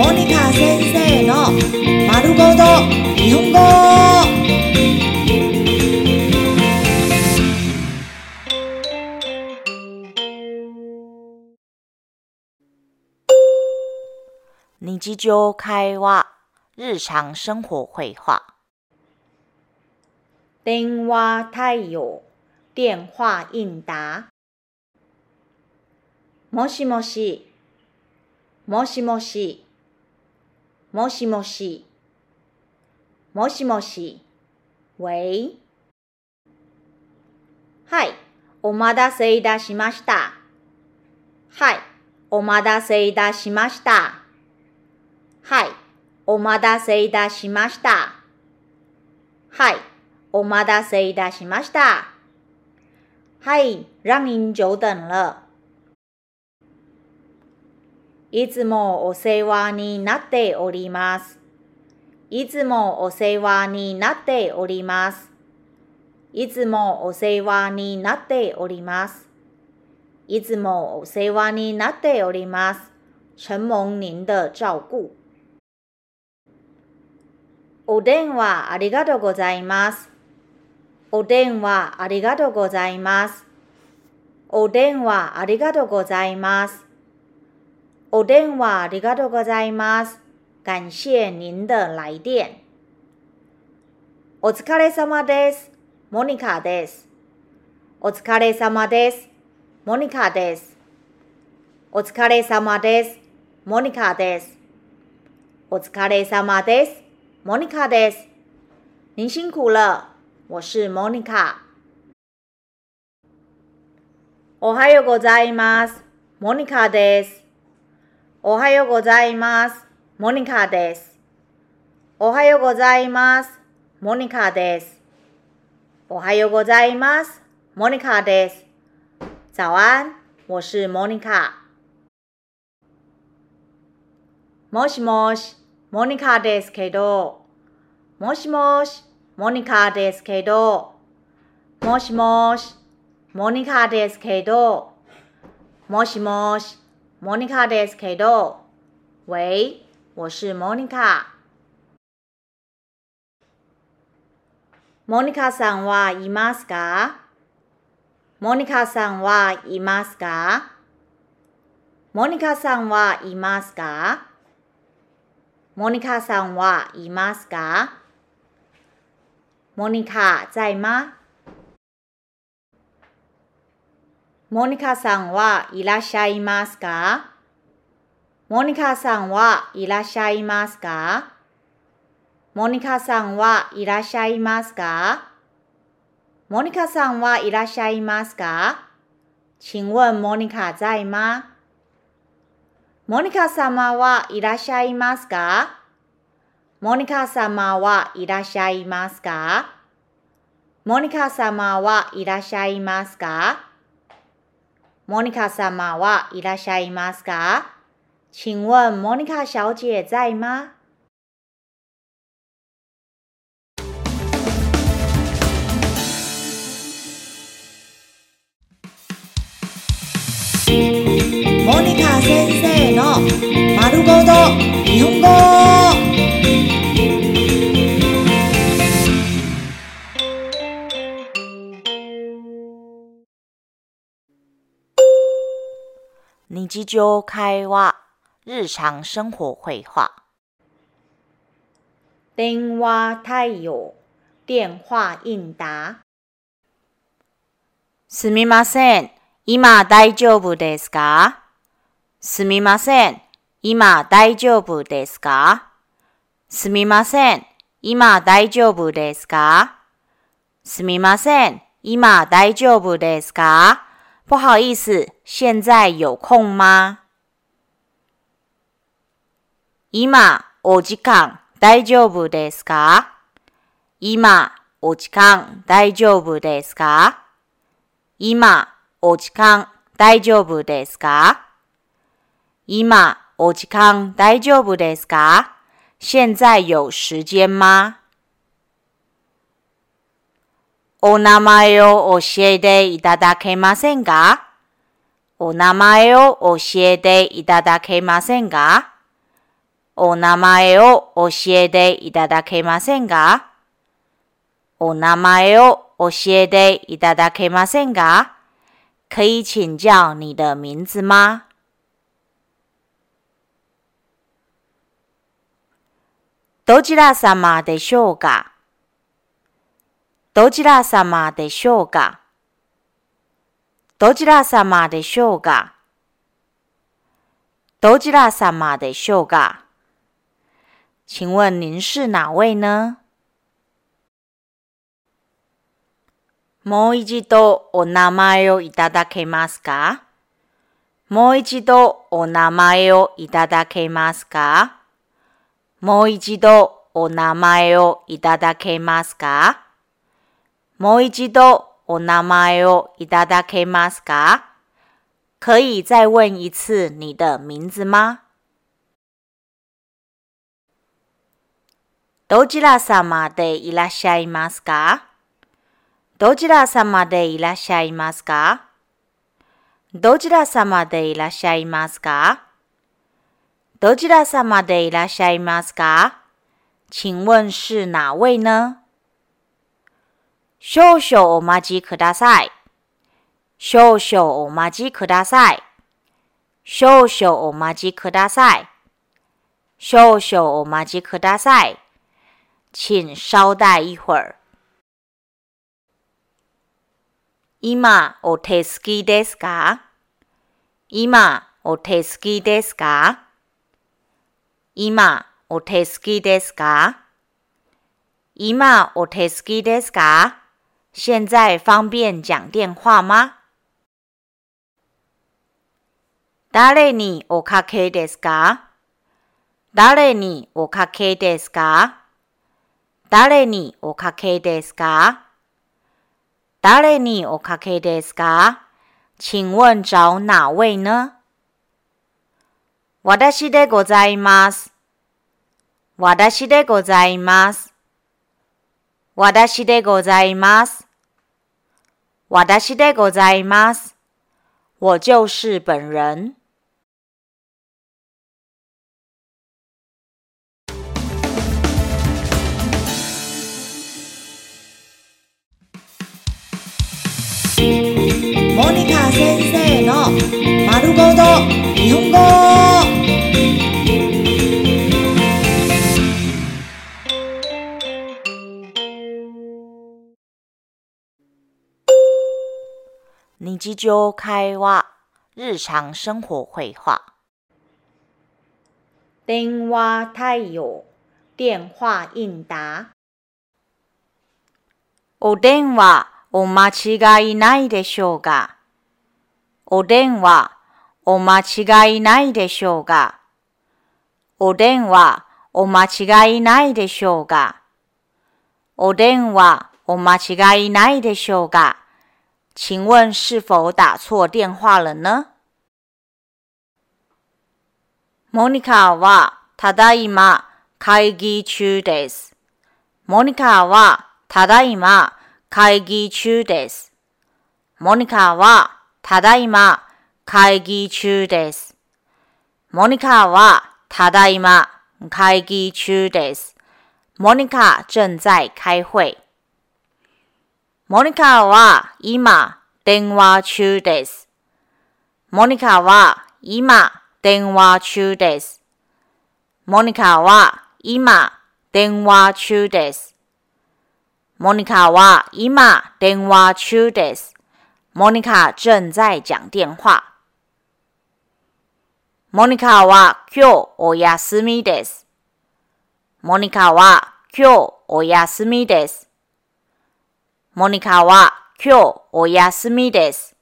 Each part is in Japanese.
モニカ先生の丸ごと日本語。日常会話日常生活会話電話対応電話應答。もしもしもしもし。もしもし。もしもし。喂はい。お待たせいたしました。はい。お待たせいたしました。はい。お待たせいたしました。はい。お待たせいたしました。はい、让您久等了。いつもお世話になっております。いつもお世話になっております。いつもお世話になっております。いつもお世話になっております。承蒙您的照顾。お電話ありがとうございます。お電話ありがとうございます。お電話ありがとうございます。お電話ありがとうございます。感謝您的来電。お疲れ様です。モニカです。お疲れ様です。モニカです。お疲れ様です。モニカです。お疲れ様です。モニカです。您辛苦了。我是莫妮卡。おはようございます。モニカです。おはようございます。モニカです。おはようございます。モニカです。おはようございます。モニカです。早安，我是莫妮卡。もしもし、モニカですけど。もしもし。モニカですけど。もしもし、モニカですけど。もしもし、モニカですけど。喂，我是モニカ。モニカさんはいますかモニカさんはいますかモニカさんはいますかモニカさんはいますかモニカ在吗？モニカさんはいらっしゃいますか？モニカさんはいらっしゃいますか？モニカさんはいらっしゃいますか？モニカさんはいらっしゃいますか？请問モニカ在吗？モニカ様はいらっしゃいますか？モニカ様はいらっしゃいますか？モニカ様はいらっしゃいますか？モニカ様はいらっしゃいますか？请問モニカ小姐在嗎モニカ先生の丸ごと日本語。日常会話日常生活会話電話対応電話應答すみません。今大丈夫ですか？すみません。今大丈夫ですか？すみません。今大丈夫ですか？すみません。今大丈夫ですか？不好意思，现在有空吗？今、お時間大丈夫ですか？今、お時間大丈夫ですか？今、お時間大丈夫ですか？今、お時間大丈夫ですか？現在有時間嗎お名前を教えていただけませんかお名前を教えていただけませんかお名前を教えていただけませんかお名前を教えていただけませんか可以请教你的名字吗？どちら様でしょうか？どちら様でしょうか？どちら様でしょうか？どちら様でしょうか？请问您是哪位呢？もう一度お名前をいただけますか？もう一度お名前をいただけますか？もう一度お名前をいただけますか？もう一度お名前をいただけますか？可以再问一次你的名字吗？どちら様でいらっしゃいますか？どちら様でいらっしゃいますか？どちら様でいらっしゃいますか？どちら様でいらっしゃいますか？请问是哪位呢？少々お待ちください。少々お待ちください。少々お待ちください。少々お待ちください。请稍待一会儿。今、お手すきですか？今、お手すきですか？今、お手すきですか？今、お手すきですか？现在方便讲电话吗？誰におかけですか誰におかけですか誰におかけですか誰におかけですか请问找哪位呢？私でございます。私でございます。私でございます。私でございます。我就是本人。モニカ先生の丸ごと日本語日常会話、日常生活会話。電話対応電話應答。お電話お間違いないでしょうか？お電話お間違いないでしょうか？お電話お間違いないでしょうか？お電話お間違いないでしょうか？请问是否打错電話了呢？モニカはただいま会議中です。モニカはただいま会議中です。モニカはただいま会議中です。モニカはただいま会議中です。モニカ正在開会。モニカは今電話中です。モニカは今電話中です。モニカは今電話中です。モニカは今電話中です。モニカ正在講電話。モニカは今日お休みです。モニカは今日お休みです。モニカは今日お休みです。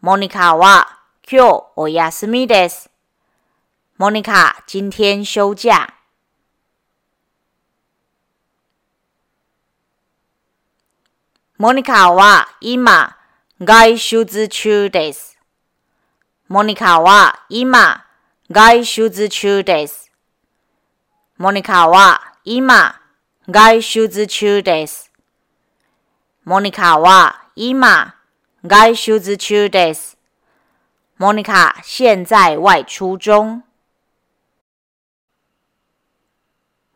モニカは今日お休みです。モニカ今天休假。モニカは今外出中です。モニカは今外出中です。モニカは今外出中です。モニカは今外出中です。モニカ现在外出中。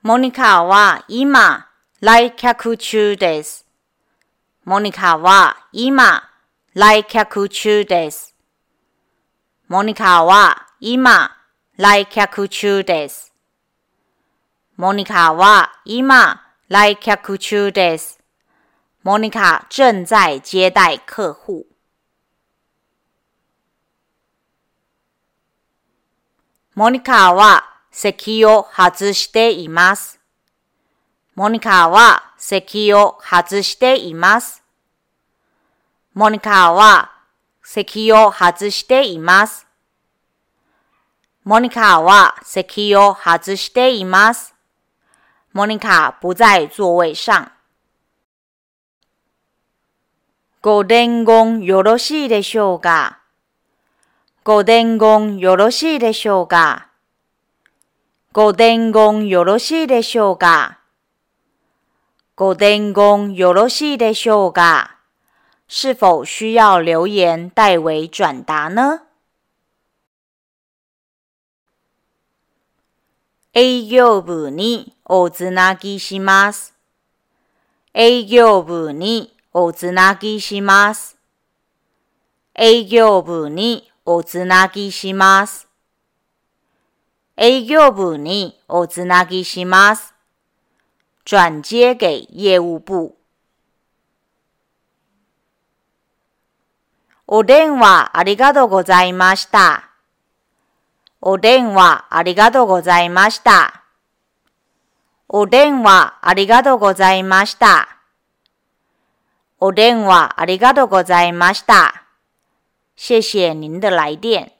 モニカは今、来客中です。モニカは今、来客中です。モニカは今、来客中です。モニカは今、来客中です。モニカ正在接待客户。モニカは席を外しています。モニカは席を外しています。モニカは席を外しています。モニカは席を外しています。モニカ不在座位上。ご伝言よろしいでしょうか？ご伝言よろしいでしょうか？ご伝言よろしいでしょうか？ご伝言よろしいでしょうか？是否需要留言代为转达呢？営業部におつなぎします。営業部におつなぎします。営業部におつなぎします。営業部におつなぎします。转接给业务部。お電話ありがとうございました。お電話ありがとうございました。お電話ありがとうございました。お電話ありがとうございました。谢谢您的来电。